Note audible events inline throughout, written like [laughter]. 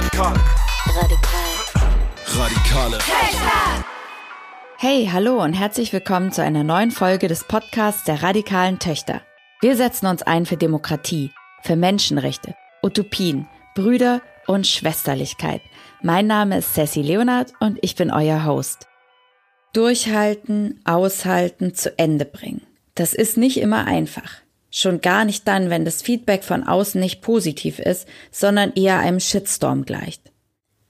Radikal. Radikal. Radikale. Hey, hallo und herzlich willkommen zu einer neuen Folge des Podcasts der radikalen Töchter. Wir setzen uns ein für Demokratie, für Menschenrechte, Utopien, Brüder und Schwesterlichkeit. Mein Name ist Sassy Leonard und ich bin euer Host. Durchhalten, aushalten, zu Ende bringen. Das ist nicht immer einfach. Schon gar nicht dann, wenn das Feedback von außen nicht positiv ist, sondern eher einem Shitstorm gleicht.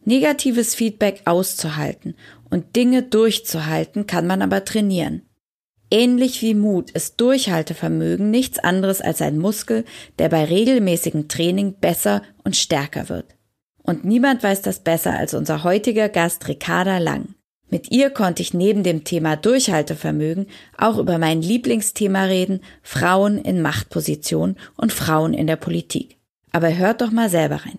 Negatives Feedback auszuhalten und Dinge durchzuhalten kann man aber trainieren. Ähnlich wie Mut ist Durchhaltevermögen nichts anderes als ein Muskel, der bei regelmäßigem Training besser und stärker wird. Und niemand weiß das besser als unser heutiger Gast Ricarda Lang. Mit ihr konnte ich neben dem Thema Durchhaltevermögen auch über mein Lieblingsthema reden, Frauen in Machtpositionen und Frauen in der Politik. Aber hört doch mal selber rein.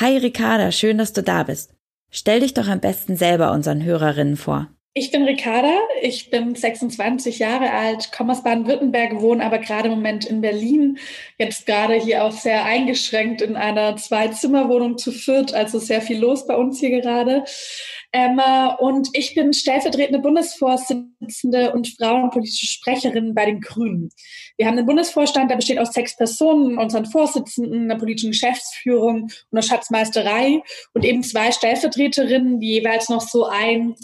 Hi Ricarda, schön, dass du da bist. Stell dich doch am besten selber unseren Hörerinnen vor. Ich bin Ricarda, ich bin 26 Jahre alt, komme aus Baden-Württemberg, wohne aber gerade im Moment in Berlin. Jetzt gerade hier auch sehr eingeschränkt in einer Zwei-Zimmer-Wohnung zu viert, also sehr viel los bei uns hier gerade. Ähm, und ich bin stellvertretende Bundesvorsitzende und frauenpolitische Sprecherin bei den Grünen. Wir haben einen Bundesvorstand, der besteht aus sechs Personen, unseren Vorsitzenden, einer politischen Geschäftsführung und einer Schatzmeisterei und eben zwei Stellvertreterinnen, die jeweils noch so ein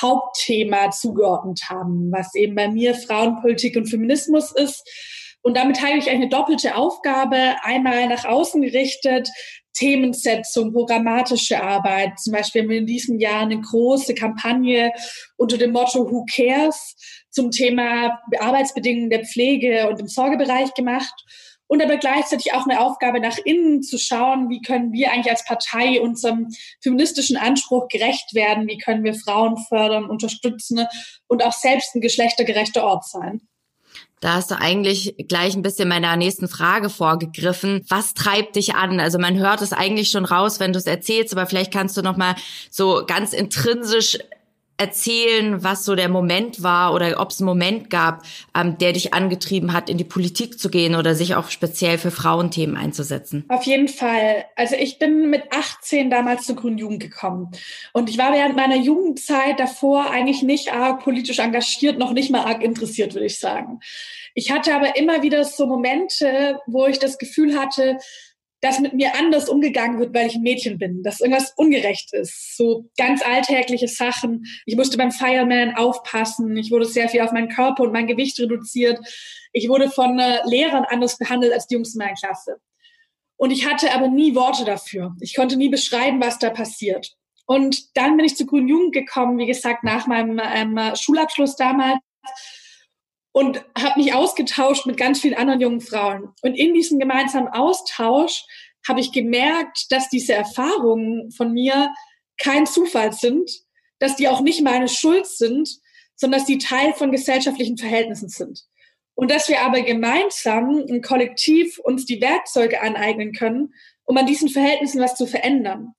Hauptthema zugeordnet haben, was eben bei mir Frauenpolitik und Feminismus ist. Und damit teile ich eine doppelte Aufgabe, einmal nach außen gerichtet, Themensetzung, programmatische Arbeit. Zum Beispiel haben wir in diesem Jahr eine große Kampagne unter dem Motto Who Cares zum Thema Arbeitsbedingungen der Pflege und im Sorgebereich gemacht und aber gleichzeitig auch eine Aufgabe nach innen zu schauen, wie können wir eigentlich als Partei unserem feministischen Anspruch gerecht werden, wie können wir Frauen fördern, unterstützen und auch selbst ein geschlechtergerechter Ort sein. Da hast du eigentlich gleich ein bisschen meiner nächsten Frage vorgegriffen. Was treibt dich an? Also man hört es eigentlich schon raus, wenn du es erzählst, aber vielleicht kannst du noch mal so ganz intrinsisch erzählen, was so der Moment war oder ob es einen Moment gab, ähm, der dich angetrieben hat, in die Politik zu gehen oder sich auch speziell für Frauenthemen einzusetzen? Auf jeden Fall. Also ich bin mit 18 damals zur Grünen Jugend gekommen. Und ich war während meiner Jugendzeit davor eigentlich nicht arg politisch engagiert, noch nicht mal arg interessiert, würde ich sagen. Ich hatte aber immer wieder so Momente, wo ich das Gefühl hatte, dass mit mir anders umgegangen wird, weil ich ein Mädchen bin, dass irgendwas ungerecht ist. So ganz alltägliche Sachen. Ich musste beim Fireman aufpassen. Ich wurde sehr viel auf meinen Körper und mein Gewicht reduziert. Ich wurde von äh, Lehrern anders behandelt als die Jungs in meiner Klasse. Und ich hatte aber nie Worte dafür. Ich konnte nie beschreiben, was da passiert. Und dann bin ich zur Grünen Jugend gekommen, wie gesagt, nach meinem ähm, Schulabschluss damals und habe mich ausgetauscht mit ganz vielen anderen jungen Frauen. Und in diesem gemeinsamen Austausch habe ich gemerkt, dass diese Erfahrungen von mir kein Zufall sind, dass die auch nicht meine Schuld sind, sondern dass die Teil von gesellschaftlichen Verhältnissen sind. Und dass wir aber gemeinsam im Kollektiv uns die Werkzeuge aneignen können, um an diesen Verhältnissen was zu verändern.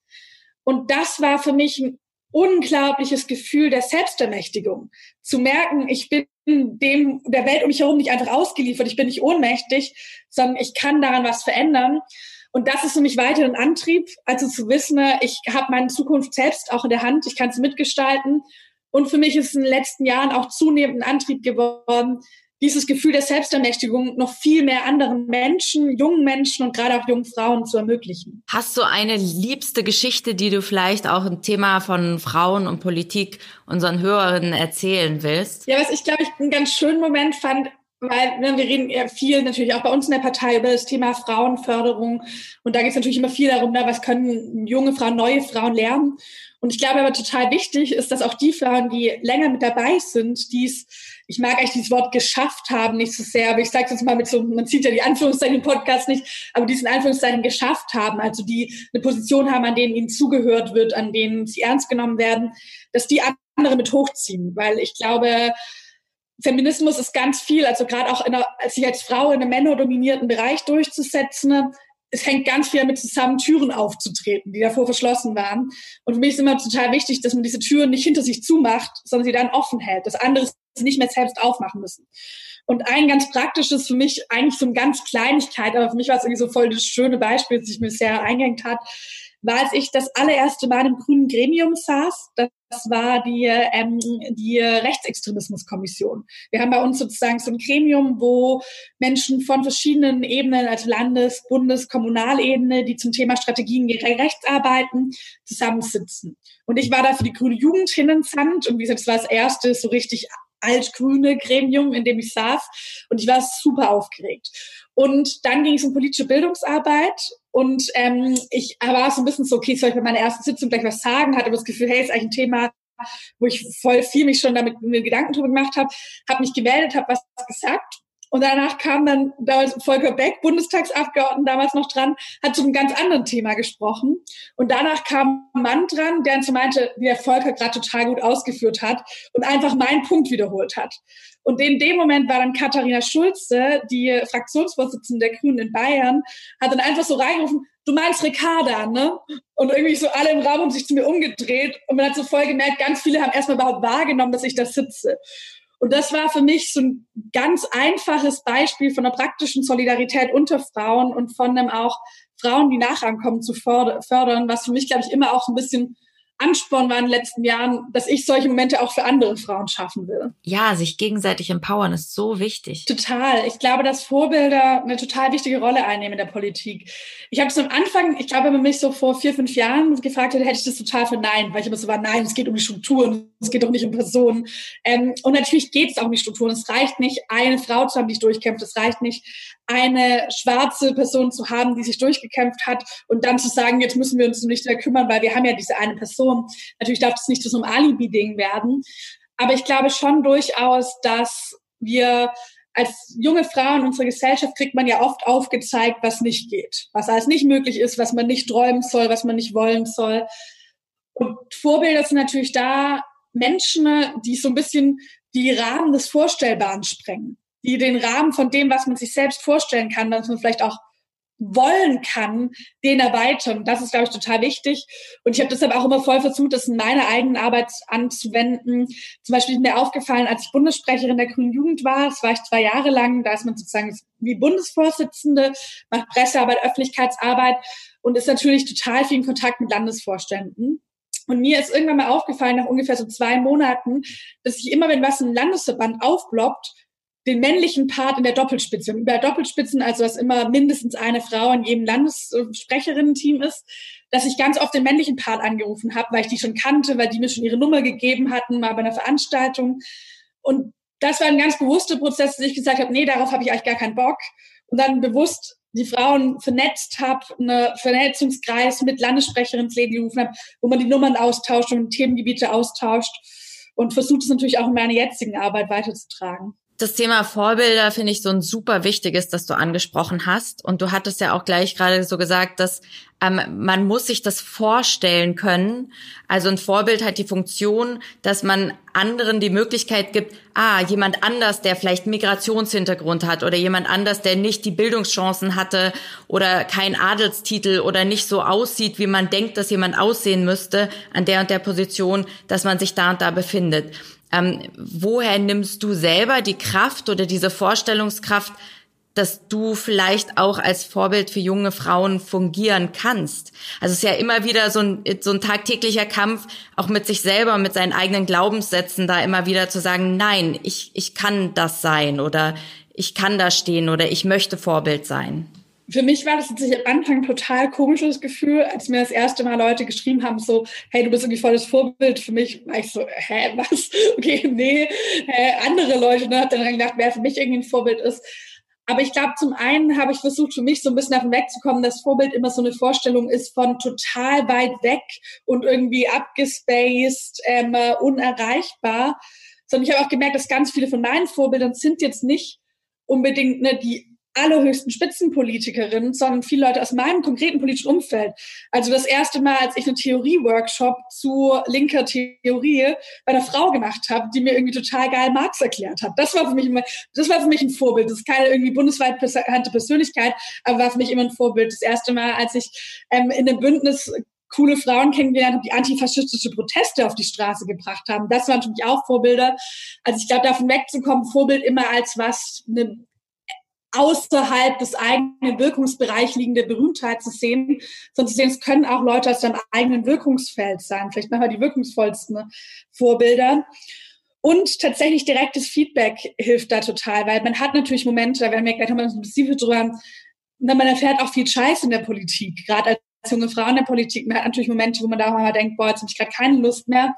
Und das war für mich ein unglaubliches Gefühl der Selbstermächtigung. Zu merken, ich bin dem der Welt um mich herum nicht einfach ausgeliefert, ich bin nicht ohnmächtig, sondern ich kann daran was verändern. Und das ist für mich weiter ein Antrieb, also zu wissen, ich habe meine Zukunft selbst auch in der Hand, ich kann sie mitgestalten. Und für mich ist in den letzten Jahren auch zunehmend ein Antrieb geworden, dieses Gefühl der Selbstermächtigung noch viel mehr anderen Menschen, jungen Menschen und gerade auch jungen Frauen zu ermöglichen. Hast du eine liebste Geschichte, die du vielleicht auch ein Thema von Frauen und Politik unseren Hörerinnen erzählen willst? Ja, was ich glaube ich einen ganz schönen Moment fand, weil ne, wir reden ja viel natürlich auch bei uns in der Partei über das Thema Frauenförderung und da geht es natürlich immer viel darum, ne, was können junge Frauen, neue Frauen lernen. Und ich glaube aber total wichtig ist, dass auch die Frauen, die länger mit dabei sind, die es ich mag eigentlich dieses Wort geschafft haben nicht so sehr, aber ich sage jetzt mal mit so, man sieht ja die Anführungszeichen im Podcast nicht, aber diesen Anführungszeichen geschafft haben, also die eine Position haben, an denen ihnen zugehört wird, an denen sie ernst genommen werden, dass die andere mit hochziehen, weil ich glaube, Feminismus ist ganz viel, also gerade auch in der, sich als Frau in einem männerdominierten Bereich durchzusetzen, es hängt ganz viel damit zusammen, Türen aufzutreten, die davor verschlossen waren. Und für mich ist immer total wichtig, dass man diese Türen nicht hinter sich zumacht, sondern sie dann offen hält, dass andere nicht mehr selbst aufmachen müssen. Und ein ganz praktisches für mich, eigentlich so eine ganz Kleinigkeit, aber für mich war es irgendwie so voll das schöne Beispiel, das sich mir sehr eingehängt hat, war, als ich das allererste Mal im grünen Gremium saß. Das war die, ähm, die Rechtsextremismuskommission. Wir haben bei uns sozusagen so ein Gremium, wo Menschen von verschiedenen Ebenen, also Landes-, Bundes-, Kommunalebene, die zum Thema Strategien gegen Rechts arbeiten, zusammensitzen. Und ich war da für die grüne Jugend hinentsandt und wie gesagt, das war das erste so richtig altgrüne Gremium, in dem ich saß und ich war super aufgeregt. Und dann ging es um politische Bildungsarbeit und ähm, ich war so ein bisschen so, okay, soll ich bei meiner ersten Sitzung gleich was sagen? Hatte aber das Gefühl, hey, ist eigentlich ein Thema, wo ich voll viel mich schon damit mir Gedanken drüber gemacht habe, habe mich gemeldet, habe was gesagt und danach kam dann damals Volker Beck, Bundestagsabgeordneter damals noch dran, hat zu einem ganz anderen Thema gesprochen. Und danach kam ein Mann dran, der so meinte, wie der Volker gerade total gut ausgeführt hat und einfach meinen Punkt wiederholt hat. Und in dem Moment war dann Katharina Schulze, die Fraktionsvorsitzende der Grünen in Bayern, hat dann einfach so reingerufen, du meinst Ricarda, ne? Und irgendwie so alle im Raum haben sich zu mir umgedreht und man hat so voll gemerkt, ganz viele haben erstmal überhaupt wahrgenommen, dass ich da sitze. Und das war für mich so ein ganz einfaches Beispiel von einer praktischen Solidarität unter Frauen und von einem auch Frauen, die nachrankommen, zu fördern, was für mich, glaube ich, immer auch so ein bisschen Ansporn war in den letzten Jahren, dass ich solche Momente auch für andere Frauen schaffen will. Ja, sich gegenseitig empowern ist so wichtig. Total. Ich glaube, dass Vorbilder eine total wichtige Rolle einnehmen in der Politik. Ich habe es am Anfang, ich glaube, wenn man mich so vor vier, fünf Jahren gefragt hätte, hätte ich das total verneint, weil ich immer so war, nein, es geht um die Strukturen, es geht doch nicht um Personen. Ähm, und natürlich geht es auch um die Strukturen. Es reicht nicht, eine Frau zu haben, die durchkämpft. Es reicht nicht, eine schwarze Person zu haben, die sich durchgekämpft hat und dann zu sagen, jetzt müssen wir uns nicht mehr kümmern, weil wir haben ja diese eine Person. Natürlich darf das nicht zu so einem Alibi-Ding werden. Aber ich glaube schon durchaus, dass wir als junge Frauen in unserer Gesellschaft kriegt man ja oft aufgezeigt, was nicht geht, was alles nicht möglich ist, was man nicht träumen soll, was man nicht wollen soll. Und Vorbilder sind natürlich da Menschen, die so ein bisschen die Rahmen des Vorstellbaren sprengen die den Rahmen von dem, was man sich selbst vorstellen kann, was man vielleicht auch wollen kann, den erweitern. Das ist, glaube ich, total wichtig. Und ich habe deshalb auch immer voll versucht, das in meiner eigenen Arbeit anzuwenden. Zum Beispiel ist mir aufgefallen, als ich Bundessprecherin der Grünen Jugend war, das war ich zwei Jahre lang, da ist man sozusagen wie Bundesvorsitzende, macht Pressearbeit, Öffentlichkeitsarbeit und ist natürlich total viel in Kontakt mit Landesvorständen. Und mir ist irgendwann mal aufgefallen, nach ungefähr so zwei Monaten, dass ich immer, wenn was im Landesverband aufploppt, den männlichen Part in der Doppelspitze. Über Doppelspitzen, also dass immer mindestens eine Frau in jedem Landessprecherinnen-Team ist, dass ich ganz oft den männlichen Part angerufen habe, weil ich die schon kannte, weil die mir schon ihre Nummer gegeben hatten, mal bei einer Veranstaltung. Und das war ein ganz bewusster Prozess, dass ich gesagt habe, nee, darauf habe ich eigentlich gar keinen Bock. Und dann bewusst die Frauen vernetzt habe, einen Vernetzungskreis mit Landessprecherinnen ins Leben gerufen habe, wo man die Nummern austauscht und Themengebiete austauscht und versucht es natürlich auch in meiner jetzigen Arbeit weiterzutragen das Thema Vorbilder finde ich so ein super wichtiges, das du angesprochen hast. Und du hattest ja auch gleich gerade so gesagt, dass ähm, man muss sich das vorstellen können. Also ein Vorbild hat die Funktion, dass man anderen die Möglichkeit gibt, ah, jemand anders, der vielleicht Migrationshintergrund hat oder jemand anders, der nicht die Bildungschancen hatte oder kein Adelstitel oder nicht so aussieht, wie man denkt, dass jemand aussehen müsste an der und der Position, dass man sich da und da befindet. Ähm, woher nimmst du selber die Kraft oder diese Vorstellungskraft, dass du vielleicht auch als Vorbild für junge Frauen fungieren kannst. Also es ist ja immer wieder so ein, so ein tagtäglicher Kampf, auch mit sich selber, mit seinen eigenen Glaubenssätzen, da immer wieder zu sagen, nein, ich, ich kann das sein oder ich kann da stehen oder ich möchte Vorbild sein für mich war das tatsächlich am Anfang ein total komisches Gefühl, als mir das erste Mal Leute geschrieben haben, so, hey, du bist irgendwie volles Vorbild für mich. War ich so, hä, was? [laughs] Okay, nee, hä, andere Leute, ne, hab dann gedacht, wer für mich irgendwie ein Vorbild ist. Aber ich glaube, zum einen habe ich versucht, für mich so ein bisschen davon wegzukommen, dass Vorbild immer so eine Vorstellung ist von total weit weg und irgendwie abgespaced, ähm, unerreichbar. Sondern ich habe auch gemerkt, dass ganz viele von meinen Vorbildern sind jetzt nicht unbedingt ne, die allerhöchsten Spitzenpolitikerinnen, sondern viele Leute aus meinem konkreten politischen Umfeld. Also das erste Mal, als ich einen Theorie-Workshop zu linker Theorie bei einer Frau gemacht habe, die mir irgendwie total geil Marx erklärt hat. Das war für mich immer, das war für mich ein Vorbild. Das ist keine irgendwie bundesweit bekannte Persönlichkeit, aber war für mich immer ein Vorbild. Das erste Mal, als ich ähm, in einem Bündnis coole Frauen kennengelernt habe, die antifaschistische Proteste auf die Straße gebracht haben. Das waren für mich auch Vorbilder. Also ich glaube, davon wegzukommen, Vorbild immer als was, eine außerhalb des eigenen Wirkungsbereich liegende Berühmtheit zu sehen, sondern zu sehen, es können auch Leute aus deinem eigenen Wirkungsfeld sein, vielleicht manchmal die wirkungsvollsten Vorbilder. Und tatsächlich direktes Feedback hilft da total, weil man hat natürlich Momente, da werden wir gleich nochmal ein bisschen drüber, man erfährt auch viel Scheiß in der Politik, gerade als junge Frau in der Politik. Man hat natürlich Momente, wo man da auch mal denkt, boah, jetzt habe ich gerade keine Lust mehr.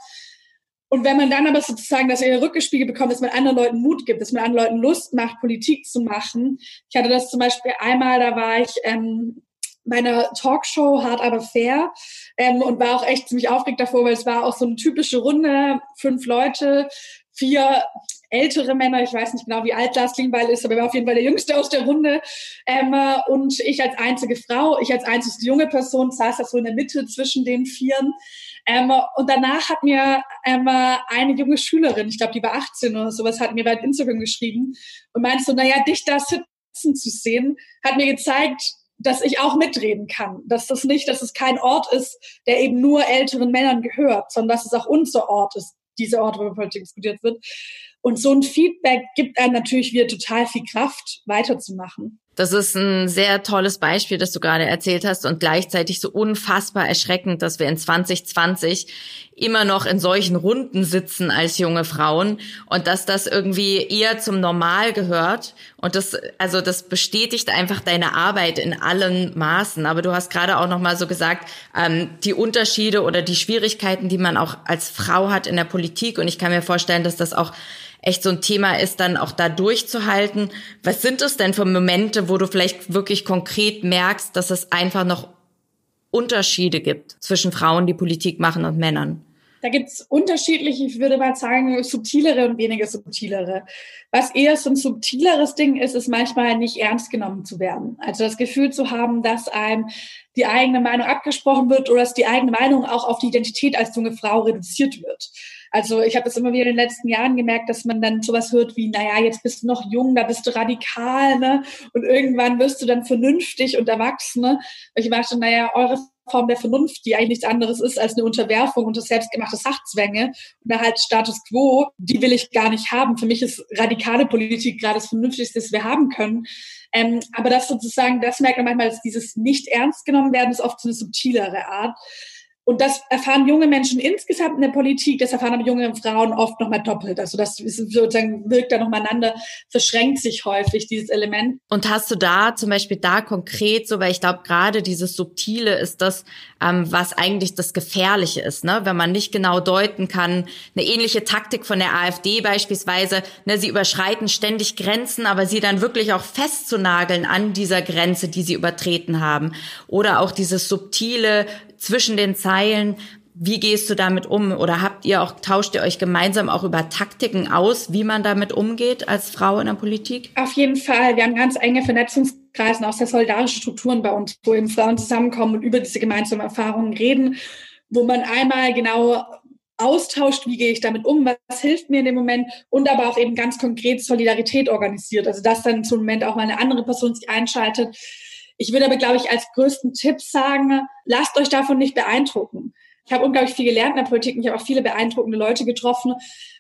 Und wenn man dann aber sozusagen das eher rückgespiegelt bekommt, dass man anderen Leuten Mut gibt, dass man anderen Leuten Lust macht, Politik zu machen. Ich hatte das zum Beispiel einmal, da war ich ähm, bei einer Talkshow Hard aber fair ähm, und war auch echt ziemlich aufgeregt davor, weil es war auch so eine typische Runde, fünf Leute, vier ältere Männer, ich weiß nicht genau, wie alt Lars Klingbeil ist, aber er war auf jeden Fall der Jüngste aus der Runde. Ähm, und ich als einzige Frau, ich als einzige junge Person saß da so in der Mitte zwischen den Vieren. Ähm, und danach hat mir ähm, eine junge Schülerin, ich glaube, die war 18 oder sowas, hat mir bei Instagram geschrieben und meinte so, naja, dich da sitzen zu sehen, hat mir gezeigt, dass ich auch mitreden kann. Dass das nicht, dass es kein Ort ist, der eben nur älteren Männern gehört, sondern dass es auch unser Ort ist, dieser Ort, wo Politik diskutiert wird. Und so ein Feedback gibt einem natürlich wieder total viel Kraft, weiterzumachen. Das ist ein sehr tolles Beispiel, das du gerade erzählt hast und gleichzeitig so unfassbar erschreckend, dass wir in 2020 immer noch in solchen Runden sitzen als junge Frauen und dass das irgendwie eher zum Normal gehört. Und das, also das bestätigt einfach deine Arbeit in allen Maßen. Aber du hast gerade auch noch mal so gesagt, ähm, die Unterschiede oder die Schwierigkeiten, die man auch als Frau hat in der Politik. Und ich kann mir vorstellen, dass das auch echt so ein Thema ist, dann auch da durchzuhalten. Was sind es denn für Momente, wo du vielleicht wirklich konkret merkst, dass es einfach noch Unterschiede gibt zwischen Frauen, die Politik machen und Männern? Da gibt's unterschiedliche, ich würde mal sagen, subtilere und weniger subtilere. Was eher so ein subtileres Ding ist, ist manchmal nicht ernst genommen zu werden. Also das Gefühl zu haben, dass einem die eigene Meinung abgesprochen wird oder dass die eigene Meinung auch auf die Identität als junge Frau reduziert wird. Also ich habe das immer wieder in den letzten Jahren gemerkt, dass man dann sowas hört wie, naja, jetzt bist du noch jung, da bist du radikal, ne? Und irgendwann wirst du dann vernünftig und erwachsen, ne? Und ich dachte, naja, eure Form der Vernunft, die eigentlich nichts anderes ist als eine Unterwerfung unter selbstgemachte Sachzwänge und halt Status quo, die will ich gar nicht haben. Für mich ist radikale Politik gerade das Vernünftigste, das wir haben können. Ähm, aber das sozusagen, das merkt man manchmal, dass dieses nicht ernst genommen werden, ist oft so eine subtilere Art. Und das erfahren junge Menschen insgesamt in der Politik, das erfahren aber junge Frauen oft nochmal doppelt. Also das sozusagen wirkt da nochmal einander, verschränkt sich häufig dieses Element. Und hast du da zum Beispiel da konkret so, weil ich glaube, gerade dieses Subtile ist das, ähm, was eigentlich das Gefährliche ist, ne? Wenn man nicht genau deuten kann, eine ähnliche Taktik von der AfD beispielsweise, ne, sie überschreiten ständig Grenzen, aber sie dann wirklich auch festzunageln an dieser Grenze, die sie übertreten haben. Oder auch dieses subtile, zwischen den Zeilen, wie gehst du damit um? Oder habt ihr auch, tauscht ihr euch gemeinsam auch über Taktiken aus, wie man damit umgeht als Frau in der Politik? Auf jeden Fall. Wir haben ganz enge Vernetzungskreise, auch sehr solidarische Strukturen bei uns, wo eben Frauen zusammenkommen und über diese gemeinsamen Erfahrungen reden, wo man einmal genau austauscht, wie gehe ich damit um, was hilft mir in dem Moment und aber auch eben ganz konkret Solidarität organisiert. Also dass dann zum Moment auch mal eine andere Person sich einschaltet, ich würde aber, glaube ich, als größten Tipp sagen, lasst euch davon nicht beeindrucken. Ich habe unglaublich viel gelernt in der Politik und ich habe auch viele beeindruckende Leute getroffen.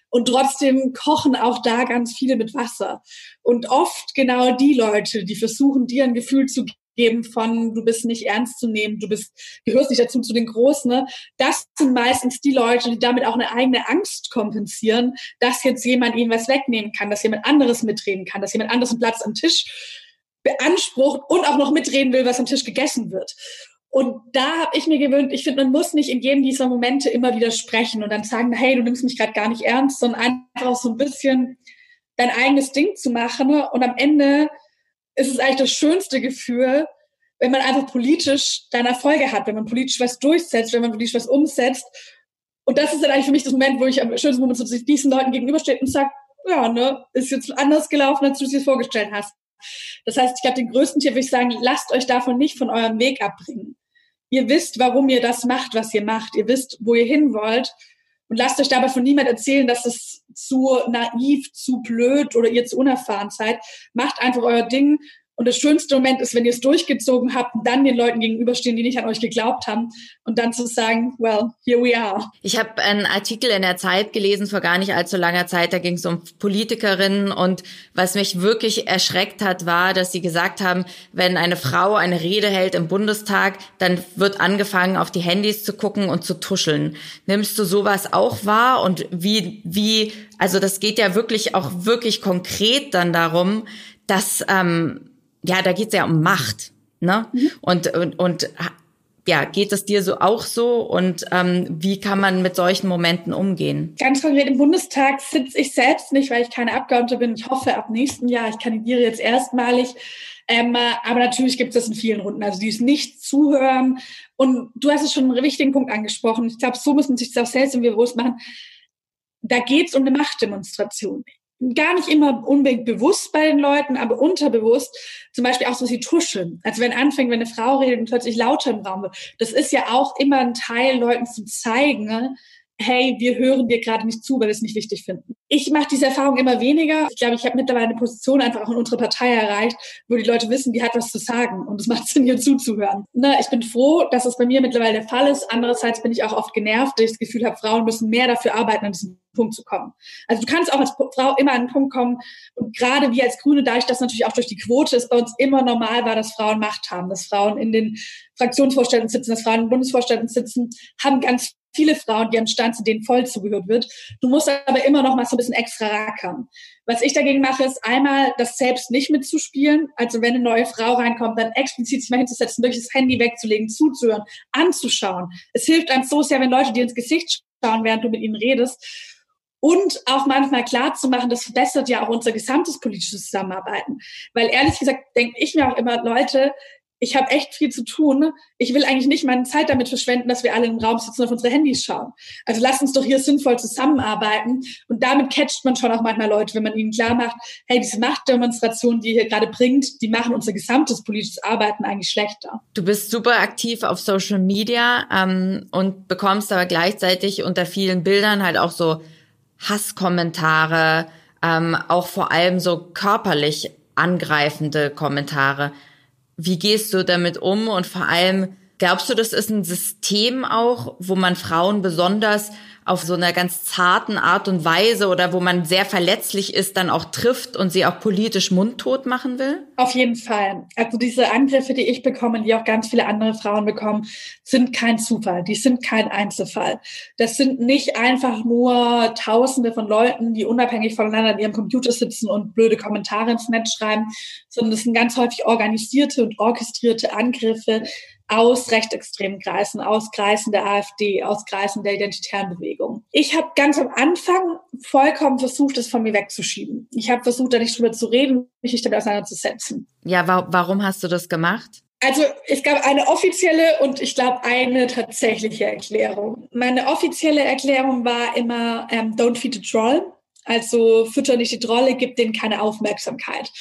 Und trotzdem kochen auch da ganz viele mit Wasser. Und oft genau die Leute, die versuchen, dir ein Gefühl zu geben von, du bist nicht ernst zu nehmen, du bist, gehörst nicht dazu zu den Großen, ne? das sind meistens die Leute, die damit auch eine eigene Angst kompensieren, dass jetzt jemand ihnen was wegnehmen kann, dass jemand anderes mitreden kann, dass jemand anderes einen Platz am Tisch beansprucht und auch noch mitreden will, was am Tisch gegessen wird. Und da habe ich mir gewöhnt, ich finde, man muss nicht in jedem dieser Momente immer wieder sprechen und dann sagen, hey, du nimmst mich gerade gar nicht ernst, sondern einfach so ein bisschen dein eigenes Ding zu machen. Und am Ende ist es eigentlich das schönste Gefühl, wenn man einfach politisch dann Erfolge hat, wenn man politisch was durchsetzt, wenn man politisch was umsetzt. Und das ist dann eigentlich für mich das Moment, wo ich am schönsten Moment so diesen Leuten gegenüberstehe und sage, ja, ne, ist jetzt anders gelaufen, als du es dir vorgestellt hast. Das heißt, ich habe den größten Tipp, würde ich sagen, lasst euch davon nicht von eurem Weg abbringen. Ihr wisst, warum ihr das macht, was ihr macht. Ihr wisst, wo ihr hin wollt. Und lasst euch dabei von niemand erzählen, dass es zu naiv, zu blöd oder ihr zu unerfahren seid. Macht einfach euer Ding Und das schönste Moment ist, wenn ihr es durchgezogen habt und dann den Leuten gegenüberstehen, die nicht an euch geglaubt haben und dann zu sagen, well, here we are. Ich habe einen Artikel in der Zeit gelesen vor gar nicht allzu langer Zeit, da ging es um Politikerinnen und was mich wirklich erschreckt hat, war, dass sie gesagt haben, wenn eine Frau eine Rede hält im Bundestag, dann wird angefangen, auf die Handys zu gucken und zu tuscheln. Nimmst du sowas auch wahr und wie, wie, also das geht ja wirklich auch wirklich konkret dann darum, dass ähm, ja, da geht's ja um Macht. Ne? Mhm. Und, und, und ja, geht es dir so auch so und ähm, wie kann man mit solchen Momenten umgehen? Ganz konkret im Bundestag sitze ich selbst nicht, weil ich keine Abgeordnete bin. Ich hoffe ab nächsten Jahr. Ich kandidiere jetzt erstmalig. Ähm, aber natürlich gibt es das in vielen Runden. Also die es nicht zuhören. Und du hast es schon einen wichtigen Punkt angesprochen. Ich glaube, so müssen sich das auch selbst irgendwie bewusst machen. Da geht es um eine Machtdemonstration gar nicht immer unbedingt bewusst bei den Leuten, aber unterbewusst, zum Beispiel auch so sie tuschen. Also wenn anfängt, wenn eine Frau redet und plötzlich lauter im Raum wird, das ist ja auch immer ein Teil, Leuten zu zeigen, ne? Hey, wir hören dir gerade nicht zu, weil wir es nicht wichtig finden. Ich mache diese Erfahrung immer weniger. Ich glaube, ich habe mittlerweile eine Position einfach auch in unserer Partei erreicht, wo die Leute wissen, die hat was zu sagen und es macht Sinn, ihr zuzuhören. Na, ich bin froh, dass es bei mir mittlerweile der Fall ist. Andererseits bin ich auch oft genervt, dass ich das Gefühl habe, Frauen müssen mehr dafür arbeiten, an diesen Punkt zu kommen. Also du kannst auch als Frau immer an einen Punkt kommen und gerade wir als Grüne, da ich das natürlich auch durch die Quote ist, bei uns immer normal war, dass Frauen Macht haben, dass Frauen in den Fraktionsvorständen sitzen, dass Frauen in Bundesvorständen sitzen, haben ganz viele Frauen, die am Stand sind, denen voll zugehört wird. Du musst aber immer noch mal so ein bisschen extra rackern. Was ich dagegen mache, ist einmal das selbst nicht mitzuspielen. Also wenn eine neue Frau reinkommt, dann explizit sich mal hinzusetzen, wirklich das Handy wegzulegen, zuzuhören, anzuschauen. Es hilft einem so sehr, wenn Leute dir ins Gesicht schauen, während du mit ihnen redest. Und auch manchmal klar zu machen, das verbessert ja auch unser gesamtes politisches Zusammenarbeiten. Weil ehrlich gesagt denke ich mir auch immer, Leute, ich habe echt viel zu tun. Ich will eigentlich nicht meine Zeit damit verschwenden, dass wir alle im Raum sitzen und auf unsere Handys schauen. Also lass uns doch hier sinnvoll zusammenarbeiten. Und damit catcht man schon auch manchmal Leute, wenn man ihnen klar macht, hey, diese Machtdemonstration, die ihr hier gerade bringt, die machen unser gesamtes politisches Arbeiten eigentlich schlechter. Du bist super aktiv auf Social Media ähm, und bekommst aber gleichzeitig unter vielen Bildern halt auch so Hasskommentare, ähm, auch vor allem so körperlich angreifende Kommentare. Wie gehst du damit um? Und vor allem glaubst du, das ist ein System auch, wo man Frauen besonders auf so einer ganz zarten Art und Weise oder wo man sehr verletzlich ist, dann auch trifft und sie auch politisch mundtot machen will? Auf jeden Fall. Also diese Angriffe, die ich bekomme, die auch ganz viele andere Frauen bekommen, sind kein Zufall. Die sind kein Einzelfall. Das sind nicht einfach nur Tausende von Leuten, die unabhängig voneinander in ihrem Computer sitzen und blöde Kommentare ins Netz schreiben, sondern es sind ganz häufig organisierte und orchestrierte Angriffe, aus rechtsextremen Kreisen, aus Kreisen der AfD, aus Kreisen der identitären Bewegung. Ich habe ganz am Anfang vollkommen versucht, es von mir wegzuschieben. Ich habe versucht, da nicht drüber zu reden, mich nicht damit auseinanderzusetzen. Ja, wa warum hast du das gemacht? Also es gab eine offizielle und ich glaube eine tatsächliche Erklärung. Meine offizielle Erklärung war immer ähm, Don't feed a troll. Also fütter nicht die Trolle, gib denen keine Aufmerksamkeit.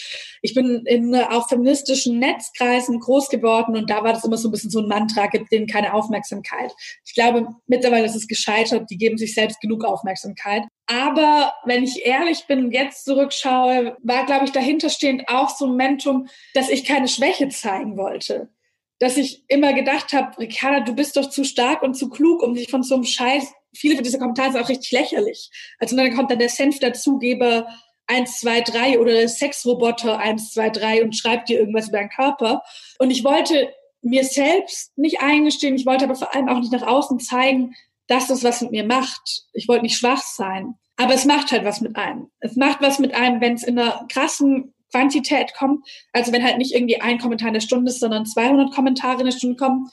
Ich bin in auch feministischen Netzkreisen groß geworden und da war das immer so ein bisschen so ein Mantra, gib denen keine Aufmerksamkeit. Ich glaube, mittlerweile ist es gescheitert, die geben sich selbst genug Aufmerksamkeit. Aber wenn ich ehrlich bin und jetzt zurückschaue, war, glaube ich, dahinterstehend auch so ein Momentum, dass ich keine Schwäche zeigen wollte dass ich immer gedacht habe, Ricarda, du bist doch zu stark und zu klug, um dich von so einem Scheiß viele von diesen Kommentaren sind auch richtig lächerlich. Also dann kommt dann der Senf-Dazugeber 1, 2, 3 oder der Sexroboter 1, 2, 3 und schreibt dir irgendwas über deinen Körper. Und ich wollte mir selbst nicht eingestehen, ich wollte aber vor allem auch nicht nach außen zeigen, dass das was mit mir macht. Ich wollte nicht schwach sein. Aber es macht halt was mit einem. Es macht was mit einem, wenn es in einer krassen Quantität kommt. Also wenn halt nicht irgendwie ein Kommentar in der Stunde ist, sondern 200 Kommentare in der Stunde kommen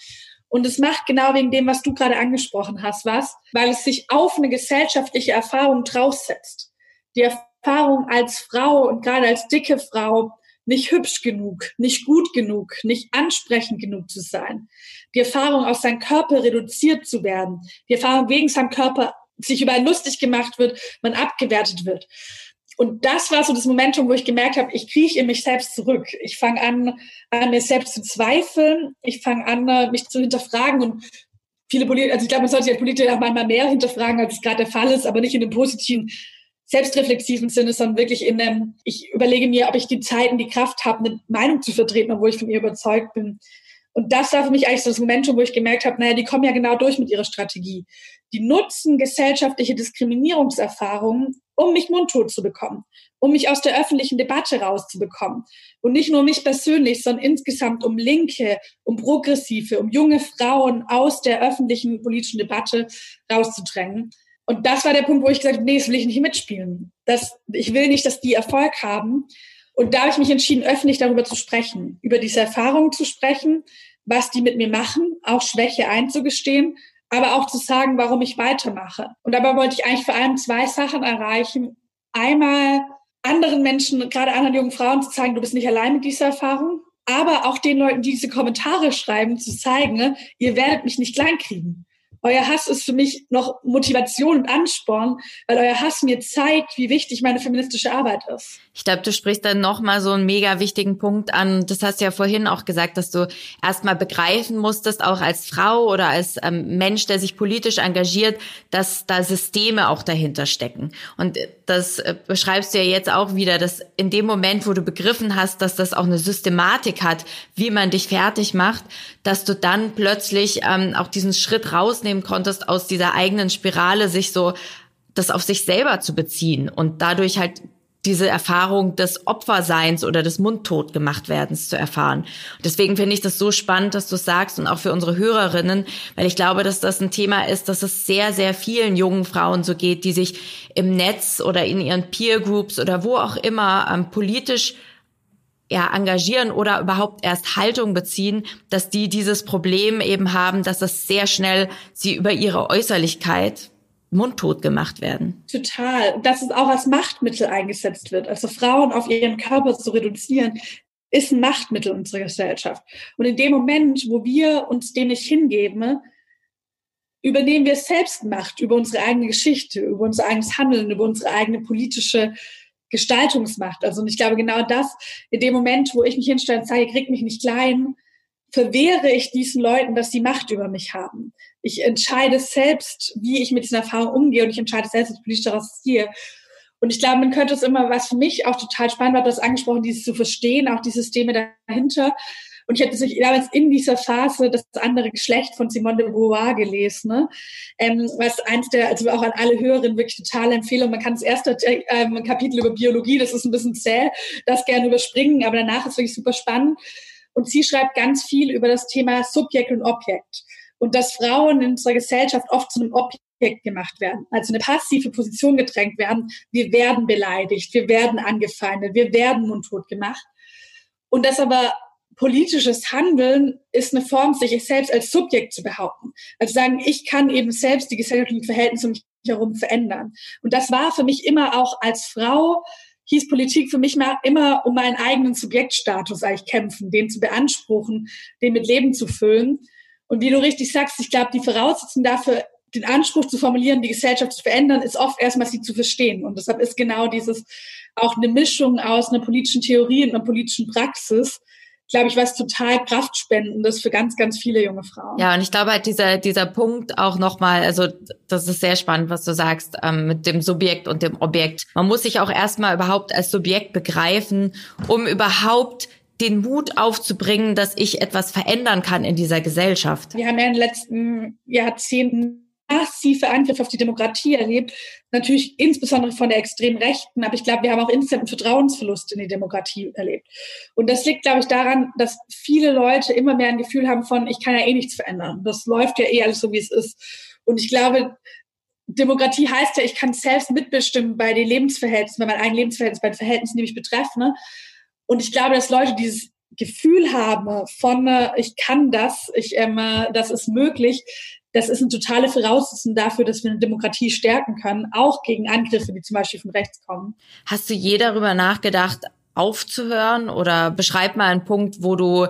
und es macht genau wegen dem, was du gerade angesprochen hast, was, weil es sich auf eine gesellschaftliche Erfahrung draufsetzt. Die Erfahrung als Frau und gerade als dicke Frau nicht hübsch genug, nicht gut genug, nicht ansprechend genug zu sein. Die Erfahrung, auf seinen Körper reduziert zu werden. Die Erfahrung, wegen seinem Körper sich über lustig gemacht wird, man abgewertet wird und das war so das Momentum, wo ich gemerkt habe, ich krieche in mich selbst zurück. Ich fange an, an mir selbst zu zweifeln. Ich fange an, mich zu hinterfragen und viele Politiker, also ich glaube, man sollte ja Politiker auch manchmal mehr hinterfragen, als es gerade der Fall ist, aber nicht in dem positiven. selbstreflexiven Sinne, sondern wirklich in einem, ich überlege mir, ob ich die Zeit und die Kraft habe, eine Meinung zu vertreten, obwohl ich von ihr überzeugt bin. Und das war für mich eigentlich so das Momentum, wo ich gemerkt habe, naja, die kommen ja genau durch mit ihrer Strategie. Die nutzen gesellschaftliche Diskriminierungserfahrungen, um mich mundtot zu bekommen, um mich aus der öffentlichen Debatte rauszubekommen. Und nicht nur mich persönlich, sondern insgesamt um Linke, um Progressive, um junge Frauen aus der öffentlichen politischen Debatte rauszudrängen. Und das war der Punkt, wo ich gesagt habe, nee, das will ich nicht mitspielen. Das, ich will nicht, dass die Erfolg haben. Und da habe ich mich entschieden, öffentlich darüber zu sprechen, über diese Erfahrungen zu sprechen, was die mit mir machen, auch Schwäche einzugestehen, aber auch zu sagen, warum ich weitermache. Und dabei wollte ich eigentlich vor allem zwei Sachen erreichen. Einmal anderen Menschen, gerade anderen jungen Frauen zu zeigen, du bist nicht allein mit dieser Erfahrung, aber auch den Leuten, die diese Kommentare schreiben, zu zeigen, ihr werdet mich nicht kleinkriegen. Euer Hass ist für mich noch Motivation und Ansporn, weil euer Hass mir zeigt, wie wichtig meine feministische Arbeit ist. Ich glaube, du sprichst dann nochmal so einen mega wichtigen Punkt an. Das hast du ja vorhin auch gesagt, dass du erstmal begreifen musstest, auch als Frau oder als ähm, Mensch, der sich politisch engagiert, dass da Systeme auch dahinter stecken. Und das äh, beschreibst du ja jetzt auch wieder, dass in dem Moment, wo du begriffen hast, dass das auch eine Systematik hat, wie man dich fertig macht, dass du dann plötzlich ähm, auch diesen Schritt rausnehmen konntest aus dieser eigenen Spirale, sich so das auf sich selber zu beziehen und dadurch halt diese Erfahrung des Opferseins oder des Mundtotgemachtwerdens zu erfahren. Deswegen finde ich das so spannend, dass du sagst und auch für unsere Hörerinnen, weil ich glaube, dass das ein Thema ist, dass es sehr, sehr vielen jungen Frauen so geht, die sich im Netz oder in ihren Peer Groups oder wo auch immer ähm, politisch ja, engagieren oder überhaupt erst Haltung beziehen, dass die dieses Problem eben haben, dass es sehr schnell sie über ihre Äußerlichkeit mundtot gemacht werden. Total. Dass es auch als Machtmittel eingesetzt wird. Also Frauen auf ihren Körper zu reduzieren, ist ein Machtmittel unserer Gesellschaft. Und in dem Moment, wo wir uns dem nicht hingeben, übernehmen wir selbst Macht über unsere eigene Geschichte, über unser eigenes Handeln, über unsere eigene politische Gestaltungsmacht. Also und ich glaube genau das, in dem Moment, wo ich mich hinstelle und sage, krieg mich nicht klein, verwehre ich diesen Leuten, dass sie Macht über mich haben. Ich entscheide selbst, wie ich mit diesen Erfahrungen umgehe und ich entscheide selbst, was ich daraus ziehe. Und ich glaube, man könnte es immer, was für mich auch total spannend war, das angesprochen, dieses zu verstehen, auch die Systeme dahinter. Und ich hätte sich damals in dieser Phase das andere Geschlecht von Simone de Beauvoir gelesen, ne? ähm, was eins der, also auch an alle Hörerinnen wirklich totale Empfehlung. Man kann das erste ähm, Kapitel über Biologie, das ist ein bisschen zäh, das gerne überspringen, aber danach ist wirklich super spannend. Und sie schreibt ganz viel über das Thema Subjekt und Objekt. Und dass Frauen in unserer Gesellschaft oft zu einem Objekt gemacht werden, also eine passive Position gedrängt werden. Wir werden beleidigt, wir werden angefeindet, wir werden mundtot gemacht. Und dass aber politisches Handeln ist eine Form, sich selbst als Subjekt zu behaupten. Also sagen, ich kann eben selbst die gesellschaftlichen Verhältnisse um mich herum verändern. Und das war für mich immer auch als Frau hieß Politik für mich immer um meinen eigenen Subjektstatus eigentlich kämpfen, den zu beanspruchen, den mit Leben zu füllen. Und wie du richtig sagst, ich glaube, die Voraussetzung dafür, den Anspruch zu formulieren, die Gesellschaft zu verändern, ist oft erstmal sie zu verstehen. Und deshalb ist genau dieses auch eine Mischung aus einer politischen Theorie und einer politischen Praxis, glaube ich, was total kraftspendendes für ganz, ganz viele junge Frauen. Ja, und ich glaube halt dieser, dieser Punkt auch nochmal, also das ist sehr spannend, was du sagst, ähm, mit dem Subjekt und dem Objekt. Man muss sich auch erstmal überhaupt als Subjekt begreifen, um überhaupt den Mut aufzubringen, dass ich etwas verändern kann in dieser Gesellschaft. Wir haben ja in den letzten Jahrzehnten massive Angriffe auf die Demokratie erlebt. Natürlich insbesondere von der extremen Rechten, aber ich glaube, wir haben auch instant Vertrauensverlust in die Demokratie erlebt. Und das liegt, glaube ich, daran, dass viele Leute immer mehr ein Gefühl haben von, ich kann ja eh nichts verändern. Das läuft ja eh alles so, wie es ist. Und ich glaube, Demokratie heißt ja, ich kann selbst mitbestimmen bei den Lebensverhältnissen, bei meinen eigenen Lebensverhältnissen, bei den Verhältnissen, die mich betreffen. Ne? Und ich glaube, dass Leute dieses Gefühl haben von, äh, ich kann das, ich, ähm, äh, das ist möglich, das ist eine totale Voraussetzung dafür, dass wir eine Demokratie stärken können, auch gegen Angriffe, die zum Beispiel von rechts kommen. Hast du je darüber nachgedacht, aufzuhören oder beschreib mal einen Punkt, wo du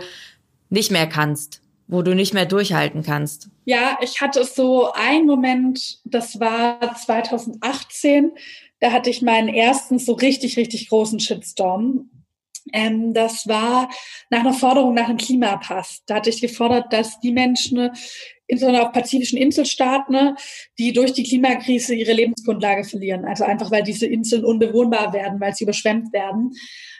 nicht mehr kannst, wo du nicht mehr durchhalten kannst? Ja, ich hatte so einen Moment, das war 2018, da hatte ich meinen ersten so richtig, richtig großen Shitstorm. Ähm, das war nach einer Forderung nach einem Klimapass. Da hatte ich gefordert, dass die Menschen, insbesondere auf pazifischen Inselstaaten, ne, die durch die Klimakrise ihre Lebensgrundlage verlieren. Also einfach, weil diese Inseln unbewohnbar werden, weil sie überschwemmt werden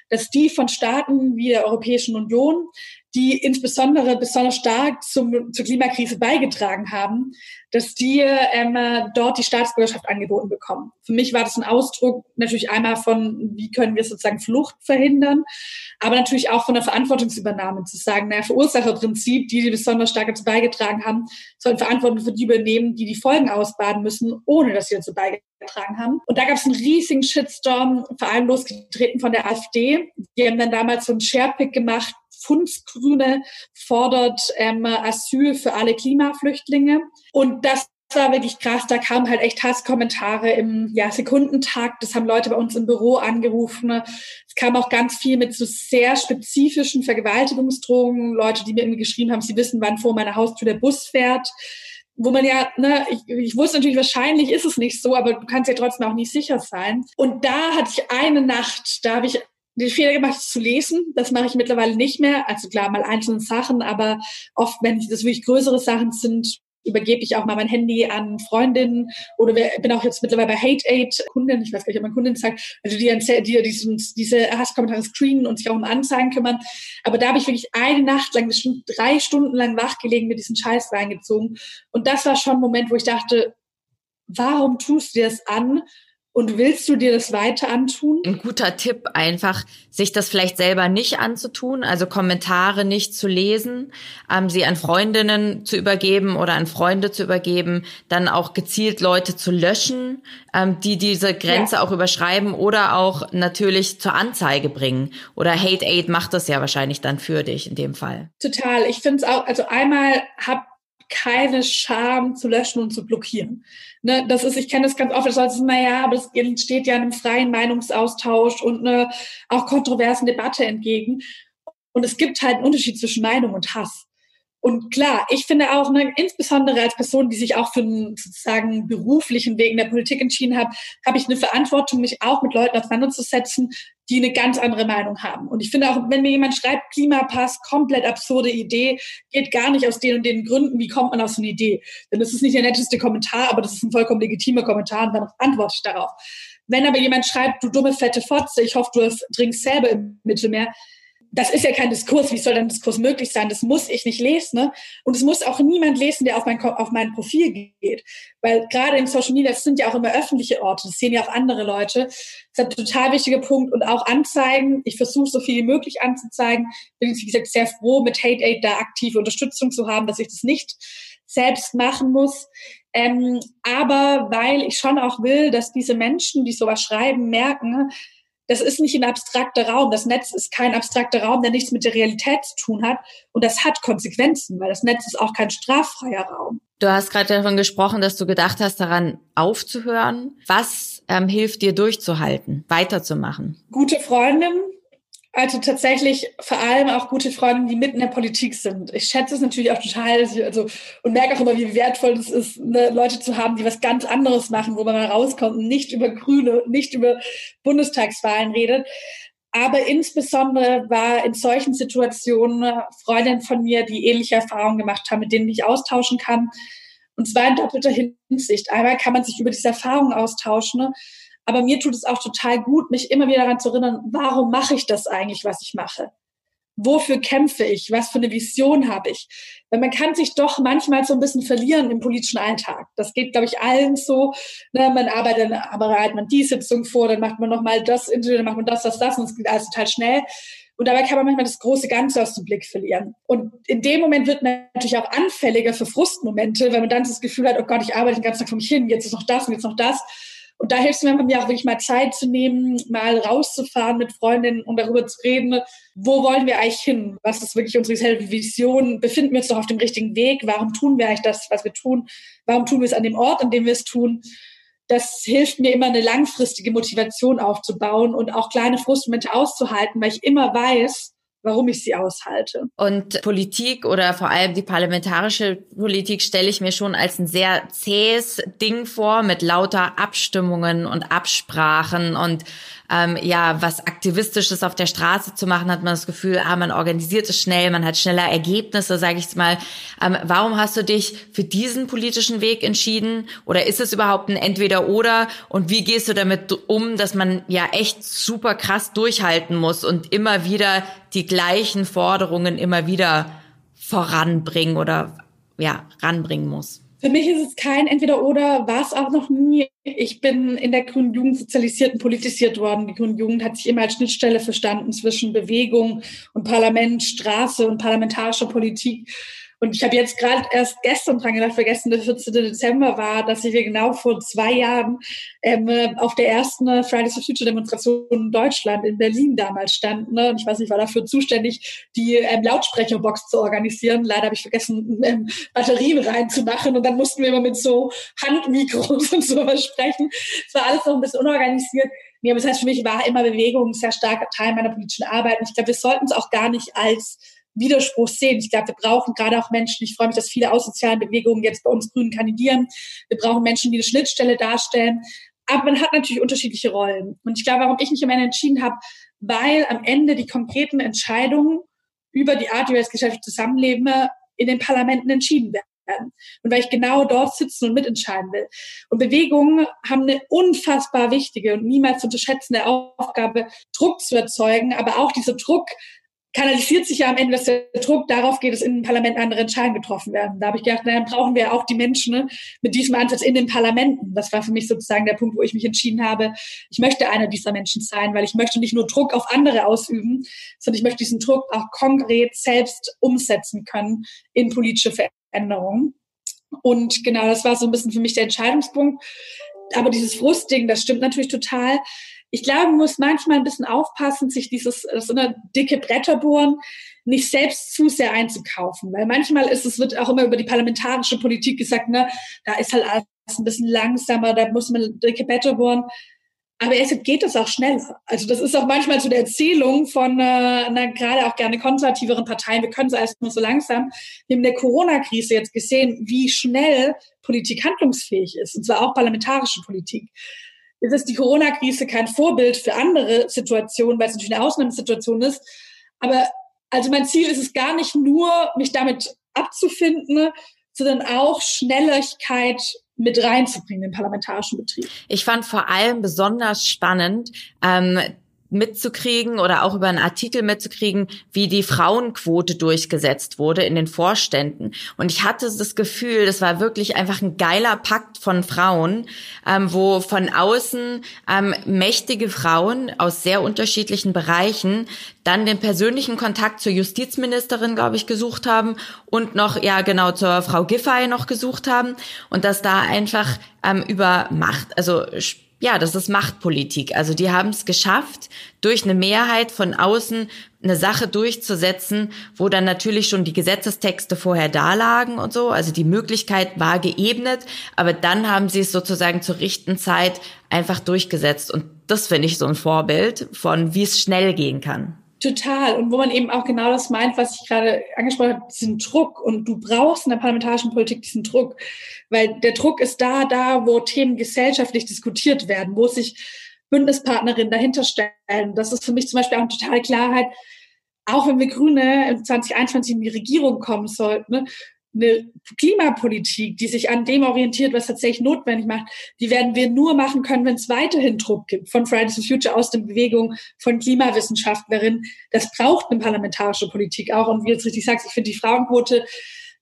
dass die von Staaten wie der Europäischen Union die insbesondere besonders stark zum, zur Klimakrise beigetragen haben, dass die ähm, dort die Staatsbürgerschaft angeboten bekommen. Für mich war das ein Ausdruck natürlich einmal von, wie können wir sozusagen Flucht verhindern, aber natürlich auch von der Verantwortungsübernahme zu sagen, naja, Verursacherprinzip, die, die besonders stark dazu beigetragen haben, sollen Verantwortung für die übernehmen, die die Folgen ausbaden müssen, ohne dass sie dazu beigetragen haben. Und da gab es einen riesigen Shitstorm, vor allem losgetreten von der AfD. Die haben dann damals so einen Sharepick gemacht, Fundsgrüne fordert ähm, Asyl für alle Klimaflüchtlinge. Und das war wirklich krass. Da kamen halt echt Hasskommentare im ja, Sekundentakt. Das haben Leute bei uns im Büro angerufen. Es kam auch ganz viel mit so sehr spezifischen Vergewaltigungsdrohungen. Leute, die mir irgendwie geschrieben haben, sie wissen, wann vor meiner Haustür der Bus fährt. Wo man ja, ne, ich, ich wusste natürlich, wahrscheinlich ist es nicht so, aber du kannst ja trotzdem auch nicht sicher sein. Und da hatte ich eine Nacht, da habe ich den Fehler gemacht, zu lesen. Das mache ich mittlerweile nicht mehr. Also klar, mal einzelne Sachen, aber oft, wenn das wirklich größere Sachen sind, übergebe ich auch mal mein Handy an Freundinnen oder wer, bin auch jetzt mittlerweile bei Hate Aid Kunden, ich weiß gar nicht, ob man Kunden sagt, also die, die diesen, diese Hasskommentare screenen und sich auch um Anzeigen kümmern. Aber da habe ich wirklich eine Nacht lang, bestimmt drei Stunden lang wachgelegen, mit diesen Scheiß reingezogen. Und das war schon ein Moment, wo ich dachte, warum tust du dir das an? Und willst du dir das weiter antun? Ein guter Tipp einfach, sich das vielleicht selber nicht anzutun, also Kommentare nicht zu lesen, ähm, sie an Freundinnen zu übergeben oder an Freunde zu übergeben, dann auch gezielt Leute zu löschen, ähm, die diese Grenze ja. auch überschreiben oder auch natürlich zur Anzeige bringen. Oder Hate Aid macht das ja wahrscheinlich dann für dich in dem Fall. Total. Ich finde es auch, also einmal hab keine Scham zu löschen und zu blockieren. Ne, das ist, ich kenne das ganz oft, das heißt, naja, aber es steht ja einem freien Meinungsaustausch und eine auch kontroversen Debatte entgegen. Und es gibt halt einen Unterschied zwischen Meinung und Hass. Und klar, ich finde auch, ne, insbesondere als Person, die sich auch für einen sozusagen beruflichen Weg in der Politik entschieden hat, habe ich eine Verantwortung, mich auch mit Leuten auseinanderzusetzen, die eine ganz andere Meinung haben. Und ich finde auch, wenn mir jemand schreibt, Klimapass, komplett absurde Idee, geht gar nicht aus den und den Gründen, wie kommt man aus so einer Idee? Denn das ist nicht der netteste Kommentar, aber das ist ein vollkommen legitimer Kommentar und dann antworte ich darauf. Wenn aber jemand schreibt, du dumme fette Fotze, ich hoffe, du trinkst selber im Mittelmeer, das ist ja kein Diskurs. Wie soll denn Diskurs möglich sein? Das muss ich nicht lesen. Ne? Und es muss auch niemand lesen, der auf mein, auf mein Profil geht. Weil gerade in Social Media, das sind ja auch immer öffentliche Orte. Das sehen ja auch andere Leute. Das ist ein total wichtiger Punkt. Und auch Anzeigen. Ich versuche so viel wie möglich anzuzeigen. Bin, wie gesagt, sehr froh, mit Hate Aid da aktive Unterstützung zu haben, dass ich das nicht selbst machen muss. Ähm, aber weil ich schon auch will, dass diese Menschen, die sowas schreiben, merken, das ist nicht ein abstrakter Raum. Das Netz ist kein abstrakter Raum, der nichts mit der Realität zu tun hat. Und das hat Konsequenzen, weil das Netz ist auch kein straffreier Raum. Du hast gerade davon gesprochen, dass du gedacht hast, daran aufzuhören. Was ähm, hilft dir durchzuhalten, weiterzumachen? Gute Freundin, also tatsächlich vor allem auch gute Freunde, die mitten in der Politik sind. Ich schätze es natürlich auch total, also und merke auch immer, wie wertvoll es ist, ne, Leute zu haben, die was ganz anderes machen, wo man mal rauskommt und nicht über Grüne, nicht über Bundestagswahlen redet. Aber insbesondere war in solchen Situationen Freundinnen von mir, die ähnliche Erfahrungen gemacht haben, mit denen ich austauschen kann. Und zwar in doppelter Hinsicht. Einmal kann man sich über diese Erfahrungen austauschen. Ne? Aber mir tut es auch total gut, mich immer wieder daran zu erinnern, warum mache ich das eigentlich, was ich mache? Wofür kämpfe ich? Was für eine Vision habe ich? Weil man kann sich doch manchmal so ein bisschen verlieren im politischen Alltag. Das geht, glaube ich, allen so. Ne, man arbeitet, aber bereitet man die Sitzung vor, dann macht man nochmal das Interview, dann macht man das, das, das und es geht alles total schnell. Und dabei kann man manchmal das große Ganze aus dem Blick verlieren. Und in dem Moment wird man natürlich auch anfälliger für Frustmomente, weil man dann das Gefühl hat, oh Gott, ich arbeite den ganzen Tag vor mich hin, jetzt ist noch das und jetzt noch das. Und da hilft es mir auch wirklich mal Zeit zu nehmen, mal rauszufahren mit Freundinnen und darüber zu reden, wo wollen wir eigentlich hin? Was ist wirklich unsere selbe Vision? Befinden wir uns doch auf dem richtigen Weg? Warum tun wir eigentlich das, was wir tun? Warum tun wir es an dem Ort, an dem wir es tun? Das hilft mir immer, eine langfristige Motivation aufzubauen und auch kleine Frustmomente auszuhalten, weil ich immer weiß, warum ich sie aushalte. Und Politik oder vor allem die parlamentarische Politik stelle ich mir schon als ein sehr zähes Ding vor mit lauter Abstimmungen und Absprachen und ähm, ja was Aktivistisches auf der Straße zu machen, hat man das Gefühl, ah, man organisiert es schnell, man hat schneller Ergebnisse, sage ich mal. Ähm, warum hast du dich für diesen politischen Weg entschieden? Oder ist es überhaupt ein Entweder-Oder? Und wie gehst du damit um, dass man ja echt super krass durchhalten muss und immer wieder die gleichen Forderungen immer wieder voranbringen oder ja, ranbringen muss? Für mich ist es kein Entweder-Oder, war es auch noch nie. Ich bin in der Grünen Jugend sozialisiert und politisiert worden. Die Grüne Jugend hat sich immer als Schnittstelle verstanden zwischen Bewegung und Parlament, Straße und parlamentarischer Politik. Und ich habe jetzt gerade erst gestern dran gedacht, vergessen, der 14. Dezember war, dass wir genau vor zwei Jahren ähm, auf der ersten Fridays for Future Demonstration in Deutschland in Berlin damals standen. Ne? Und ich weiß nicht, war dafür zuständig, die ähm, Lautsprecherbox zu organisieren. Leider habe ich vergessen, ähm, Batterien reinzumachen und dann mussten wir immer mit so Handmikros [laughs] und sowas sprechen. Es war alles noch ein bisschen unorganisiert. Nee, aber das heißt, für mich war immer Bewegung ein sehr starker Teil meiner politischen Arbeit. Und ich glaube, wir sollten es auch gar nicht als Widerspruch sehen. Ich glaube, wir brauchen gerade auch Menschen, ich freue mich, dass viele aus sozialen Bewegungen jetzt bei uns Grünen kandidieren. Wir brauchen Menschen, die eine Schnittstelle darstellen. Aber man hat natürlich unterschiedliche Rollen. Und ich glaube, warum ich mich am Ende entschieden habe, weil am Ende die konkreten Entscheidungen über die Art, wie wir als Gesellschaft zusammenleben, in den Parlamenten entschieden werden. Und weil ich genau dort sitzen und mitentscheiden will. Und Bewegungen haben eine unfassbar wichtige und niemals zu unterschätzende Aufgabe, Druck zu erzeugen, aber auch dieser Druck kanalisiert sich ja am Ende, dass der Druck darauf geht, dass in den Parlamenten andere Entscheidungen getroffen werden. Da habe ich gedacht, na, dann brauchen wir auch die Menschen ne, mit diesem Ansatz in den Parlamenten. Das war für mich sozusagen der Punkt, wo ich mich entschieden habe, ich möchte einer dieser Menschen sein, weil ich möchte nicht nur Druck auf andere ausüben, sondern ich möchte diesen Druck auch konkret selbst umsetzen können in politische Veränderungen. Und genau, das war so ein bisschen für mich der Entscheidungspunkt. Aber dieses Frustding, das stimmt natürlich total ich glaube, man muss manchmal ein bisschen aufpassen, sich dieses so eine dicke Bretter bohren, nicht selbst zu sehr einzukaufen. Weil manchmal ist es, wird auch immer über die parlamentarische Politik gesagt, ne, da ist halt alles ein bisschen langsamer, da muss man dicke Bretter bohren. Aber erst geht es auch schneller. Also das ist auch manchmal so der Erzählung von äh, einer gerade auch gerne konservativeren Parteien. Wir können es alles nur so langsam. Wir haben der Corona-Krise jetzt gesehen, wie schnell Politik handlungsfähig ist. Und zwar auch parlamentarische Politik ist es die Corona-Krise kein Vorbild für andere Situationen, weil es natürlich eine Ausnahmesituation ist. Aber also mein Ziel ist es gar nicht nur, mich damit abzufinden, sondern auch Schnelligkeit mit reinzubringen in den parlamentarischen Betrieb. Ich fand vor allem besonders spannend, ähm, mitzukriegen oder auch über einen Artikel mitzukriegen, wie die Frauenquote durchgesetzt wurde in den Vorständen. Und ich hatte das Gefühl, das war wirklich einfach ein geiler Pakt von Frauen, ähm, wo von außen ähm, mächtige Frauen aus sehr unterschiedlichen Bereichen dann den persönlichen Kontakt zur Justizministerin, glaube ich, gesucht haben und noch, ja genau, zur Frau Giffey noch gesucht haben und dass da einfach ähm, über Macht, also ja, das ist Machtpolitik. Also die haben es geschafft, durch eine Mehrheit von außen eine Sache durchzusetzen, wo dann natürlich schon die Gesetzestexte vorher da lagen und so. Also die Möglichkeit war geebnet, aber dann haben sie es sozusagen zur richten Zeit einfach durchgesetzt. Und das finde ich so ein Vorbild von, wie es schnell gehen kann. Total. Und wo man eben auch genau das meint, was ich gerade angesprochen habe, diesen Druck. Und du brauchst in der parlamentarischen Politik diesen Druck. Weil der Druck ist da, da, wo Themen gesellschaftlich diskutiert werden, wo sich Bündnispartnerinnen dahinter stellen. Das ist für mich zum Beispiel auch eine totale Klarheit. Auch wenn wir Grüne 2021 in die Regierung kommen sollten, ne, eine Klimapolitik, die sich an dem orientiert, was tatsächlich notwendig macht, die werden wir nur machen können, wenn es weiterhin Druck gibt von Fridays for Future aus den Bewegungen von Klimawissenschaftlerinnen. Das braucht eine parlamentarische Politik auch. Und wie du jetzt richtig sagst, ich finde die Frauenquote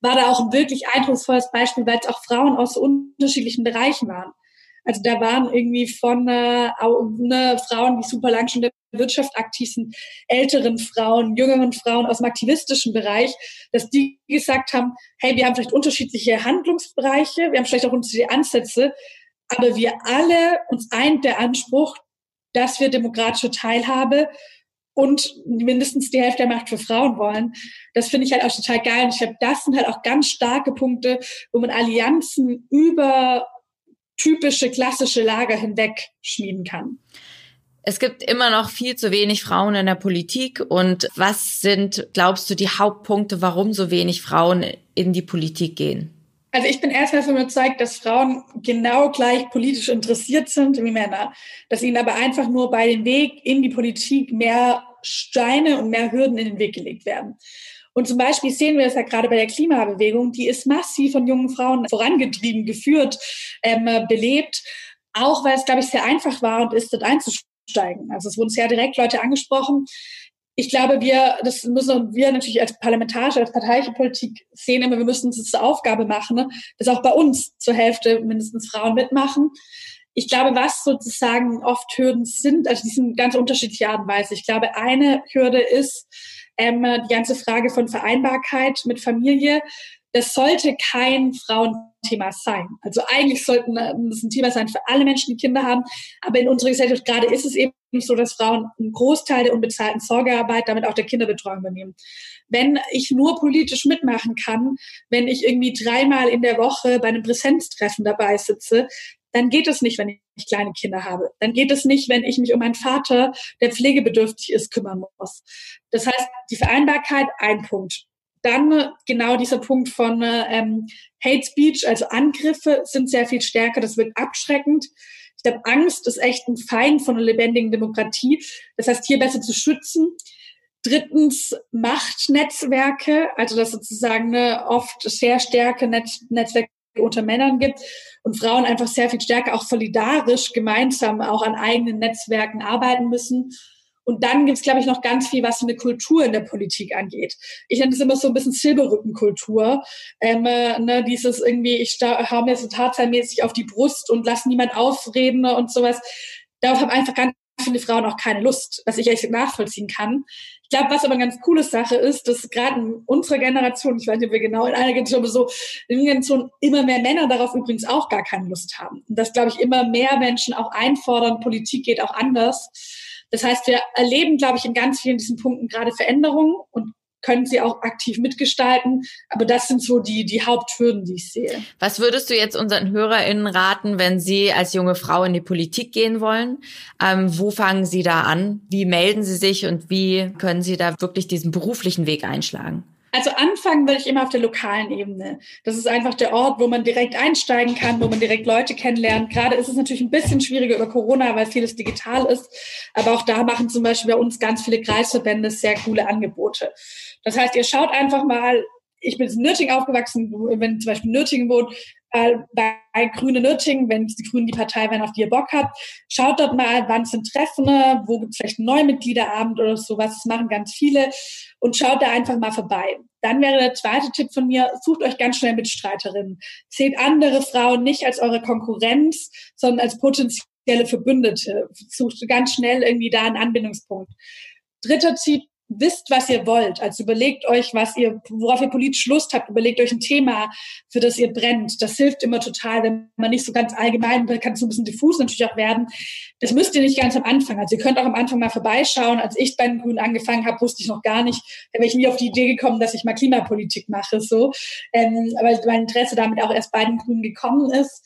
war da auch ein wirklich eindrucksvolles Beispiel, weil es auch Frauen aus unterschiedlichen Bereichen waren. Also da waren irgendwie von äh, ne, Frauen, die super lang schon in der Wirtschaft aktiv sind, älteren Frauen, jüngeren Frauen aus dem aktivistischen Bereich, dass die gesagt haben, hey, wir haben vielleicht unterschiedliche Handlungsbereiche, wir haben vielleicht auch unterschiedliche Ansätze, aber wir alle uns eint der Anspruch, dass wir demokratische Teilhabe und mindestens die Hälfte der Macht für Frauen wollen. Das finde ich halt auch total geil. Und ich glaube, das sind halt auch ganz starke Punkte, wo man Allianzen über typische klassische Lager hinweg schmieden kann. Es gibt immer noch viel zu wenig Frauen in der Politik. Und was sind, glaubst du, die Hauptpunkte, warum so wenig Frauen in die Politik gehen? Also ich bin erstmal davon überzeugt, dass Frauen genau gleich politisch interessiert sind wie Männer, dass ihnen aber einfach nur bei dem Weg in die Politik mehr Steine und mehr Hürden in den Weg gelegt werden. Und zum Beispiel sehen wir es ja gerade bei der Klimabewegung, die ist massiv von jungen Frauen vorangetrieben, geführt, ähm, belebt, auch weil es, glaube ich, sehr einfach war und ist, dort einzusteigen. Also es wurden sehr direkt Leute angesprochen. Ich glaube, wir, das müssen wir natürlich als parlamentarische, als parteiliche Politik sehen immer, wir müssen uns das zur Aufgabe machen, ne? dass auch bei uns zur Hälfte mindestens Frauen mitmachen. Ich glaube, was sozusagen oft Hürden sind, also die sind ganz unterschiedliche Art und Weise. Ich glaube, eine Hürde ist ähm, die ganze Frage von Vereinbarkeit mit Familie. Das sollte kein Frauenthema sein. Also eigentlich sollten das ein Thema sein für alle Menschen, die Kinder haben. Aber in unserer Gesellschaft gerade ist es eben so, dass Frauen einen Großteil der unbezahlten Sorgearbeit, damit auch der Kinderbetreuung übernehmen. Wenn ich nur politisch mitmachen kann, wenn ich irgendwie dreimal in der Woche bei einem Präsenztreffen dabei sitze, dann geht es nicht, wenn ich kleine Kinder habe. Dann geht es nicht, wenn ich mich um einen Vater, der pflegebedürftig ist, kümmern muss. Das heißt, die Vereinbarkeit, ein Punkt. Dann genau dieser Punkt von ähm, Hate Speech, also Angriffe sind sehr viel stärker, das wird abschreckend. Ich glaube, Angst ist echt ein Feind von einer lebendigen Demokratie. Das heißt, hier besser zu schützen. Drittens Machtnetzwerke, also dass sozusagen ne, oft sehr starke Netz Netzwerke unter Männern gibt und Frauen einfach sehr viel stärker auch solidarisch gemeinsam auch an eigenen Netzwerken arbeiten müssen. Und dann gibt's, glaube ich, noch ganz viel, was eine Kultur in der Politik angeht. Ich nenne es immer so ein bisschen Silberrückenkultur. Ähm, äh, ne, dieses irgendwie, ich hau mir so tatsächlich auf die Brust und lass niemand ausreden und sowas. Darauf haben einfach ganz viele Frauen auch keine Lust, was ich echt nachvollziehen kann. Ich glaube, was aber eine ganz coole Sache ist, dass gerade in unserer Generation, ich weiß nicht, ob wir genau in einer Generation, aber so in der Generation immer mehr Männer darauf übrigens auch gar keine Lust haben. Und dass, glaube ich, immer mehr Menschen auch einfordern, Politik geht auch anders. Das heißt, wir erleben, glaube ich, in ganz vielen diesen Punkten gerade Veränderungen und können sie auch aktiv mitgestalten. Aber das sind so die, die Haupthürden, die ich sehe. Was würdest du jetzt unseren HörerInnen raten, wenn sie als junge Frau in die Politik gehen wollen? Ähm, wo fangen sie da an? Wie melden sie sich und wie können sie da wirklich diesen beruflichen Weg einschlagen? Also anfangen würde ich immer auf der lokalen Ebene. Das ist einfach der Ort, wo man direkt einsteigen kann, wo man direkt Leute kennenlernt. Gerade ist es natürlich ein bisschen schwieriger über Corona, weil vieles digital ist. Aber auch da machen zum Beispiel bei uns ganz viele Kreisverbände sehr coole Angebote. Das heißt, ihr schaut einfach mal, ich bin in Nürtingen aufgewachsen, wenn zum Beispiel Nürtingen wohnt, äh, bei Grüne Nürtingen, wenn die Grünen die Partei werden, auf die ihr Bock habt, schaut dort mal, wann sind Treffen, wo gibt es vielleicht einen Neumitgliederabend oder sowas, das machen ganz viele und schaut da einfach mal vorbei. Dann wäre der zweite Tipp von mir, sucht euch ganz schnell Mitstreiterinnen. Seht andere Frauen nicht als eure Konkurrenz, sondern als potenzielle Verbündete. Sucht ganz schnell irgendwie da einen Anbindungspunkt. Dritter Tipp, wisst, was ihr wollt. Also überlegt euch, was ihr, worauf ihr politisch Lust habt. Überlegt euch ein Thema, für das ihr brennt. Das hilft immer total, wenn man nicht so ganz allgemein, kann so ein bisschen diffus natürlich auch werden. Das müsst ihr nicht ganz am Anfang. Also ihr könnt auch am Anfang mal vorbeischauen. Als ich bei den Grünen angefangen habe, wusste ich noch gar nicht, da wäre ich nie auf die Idee gekommen, dass ich mal Klimapolitik mache, so. Ähm, weil mein Interesse damit auch erst bei den Grünen gekommen ist.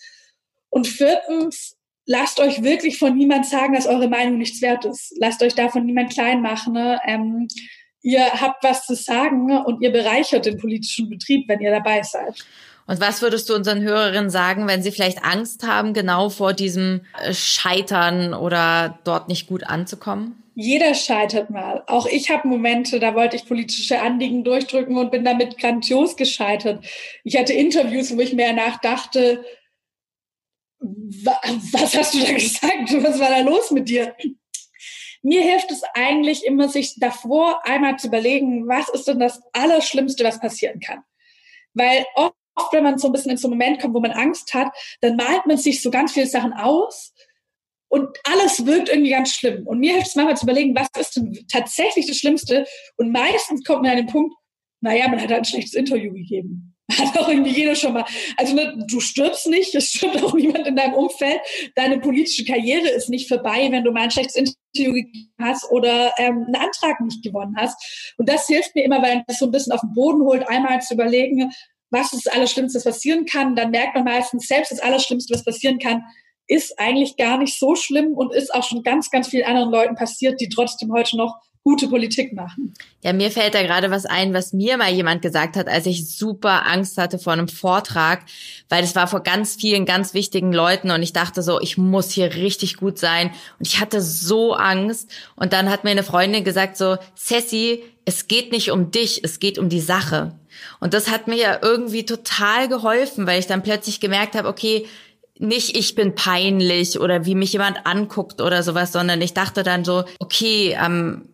Und viertens, lasst euch wirklich von niemand sagen, dass eure Meinung nichts wert ist. Lasst euch davon niemand klein machen. Ne? Ähm, ihr habt was zu sagen ne? und ihr bereichert den politischen Betrieb, wenn ihr dabei seid. Und was würdest du unseren Hörerinnen sagen, wenn sie vielleicht Angst haben, genau vor diesem äh, Scheitern oder dort nicht gut anzukommen? Jeder scheitert mal. Auch ich habe Momente, da wollte ich politische Anliegen durchdrücken und bin damit grandios gescheitert. Ich hatte Interviews, wo ich mehr nachdachte, was hast du da [laughs] gesagt? Was war da los mit dir? Mir hilft es eigentlich immer, sich davor einmal zu überlegen, was ist denn das Allerschlimmste, was passieren kann? Weil oft, wenn man so ein bisschen in so einen Moment kommt, wo man Angst hat, dann malt man sich so ganz viele Sachen aus und alles wirkt irgendwie ganz schlimm. Und mir hilft es manchmal zu überlegen, was ist denn tatsächlich das Schlimmste? Und meistens kommt man an den Punkt, naja, man hat halt ein schlechtes Interview gegeben. Hat auch irgendwie jeder schon mal. Also ne, du stirbst nicht, es stirbt auch niemand in deinem Umfeld. Deine politische Karriere ist nicht vorbei, wenn du mal ein schlechtes Interview gegeben hast oder ähm, einen Antrag nicht gewonnen hast. Und das hilft mir immer, weil das so ein bisschen auf den Boden holt, einmal zu überlegen, was ist das Allerschlimmste, was passieren kann. Dann merkt man meistens, selbst das Allerschlimmste, was passieren kann, ist eigentlich gar nicht so schlimm und ist auch schon ganz, ganz vielen anderen Leuten passiert, die trotzdem heute noch gute Politik machen. Ja, mir fällt da gerade was ein, was mir mal jemand gesagt hat, als ich super Angst hatte vor einem Vortrag, weil es war vor ganz vielen ganz wichtigen Leuten und ich dachte so, ich muss hier richtig gut sein und ich hatte so Angst und dann hat mir eine Freundin gesagt so, Ceci, es geht nicht um dich, es geht um die Sache. Und das hat mir ja irgendwie total geholfen, weil ich dann plötzlich gemerkt habe, okay, nicht ich bin peinlich oder wie mich jemand anguckt oder sowas, sondern ich dachte dann so, okay, ähm,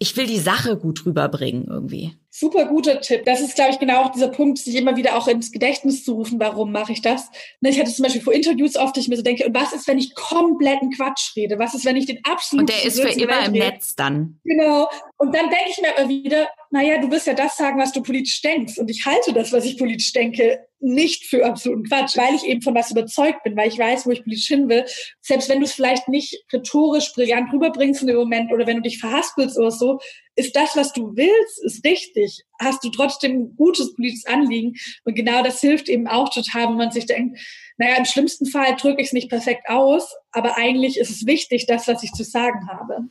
ich will die Sache gut rüberbringen irgendwie. Super guter Tipp. Das ist, glaube ich, genau auch dieser Punkt, sich immer wieder auch ins Gedächtnis zu rufen, warum mache ich das? Ne, ich hatte zum Beispiel vor Interviews oft, ich mir so denke, und was ist, wenn ich kompletten Quatsch rede? Was ist, wenn ich den absoluten Und der ist für immer im Netz dann. Genau. Und dann denke ich mir immer wieder, naja, du wirst ja das sagen, was du politisch denkst. Und ich halte das, was ich politisch denke, nicht für absoluten Quatsch, weil ich eben von was überzeugt bin, weil ich weiß, wo ich politisch hin will. Selbst wenn du es vielleicht nicht rhetorisch brillant rüberbringst in dem Moment oder wenn du dich verhaspelst oder so, ist das, was du willst, ist richtig. Hast du trotzdem ein gutes politisches Anliegen. Und genau das hilft eben auch total, wo man sich denkt, naja, im schlimmsten Fall drücke ich es nicht perfekt aus, aber eigentlich ist es wichtig, das, was ich zu sagen habe.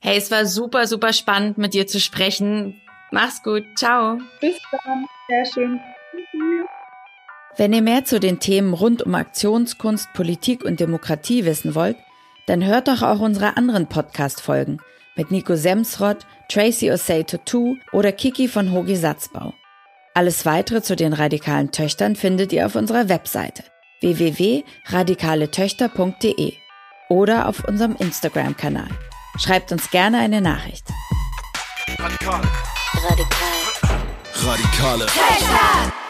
Hey, es war super, super spannend, mit dir zu sprechen. Mach's gut. Ciao. Bis dann. Sehr schön. Wenn ihr mehr zu den Themen rund um Aktionskunst, Politik und Demokratie wissen wollt, dann hört doch auch unsere anderen Podcast-Folgen mit Nico Semsrott, Tracy Osei Tutu oder Kiki von Hogi Satzbau. Alles weitere zu den radikalen Töchtern findet ihr auf unserer Webseite www.radikaletöchter.de oder auf unserem Instagram-Kanal. Schreibt uns gerne eine Nachricht. Radikal. Radikal. Radikale. Töchter!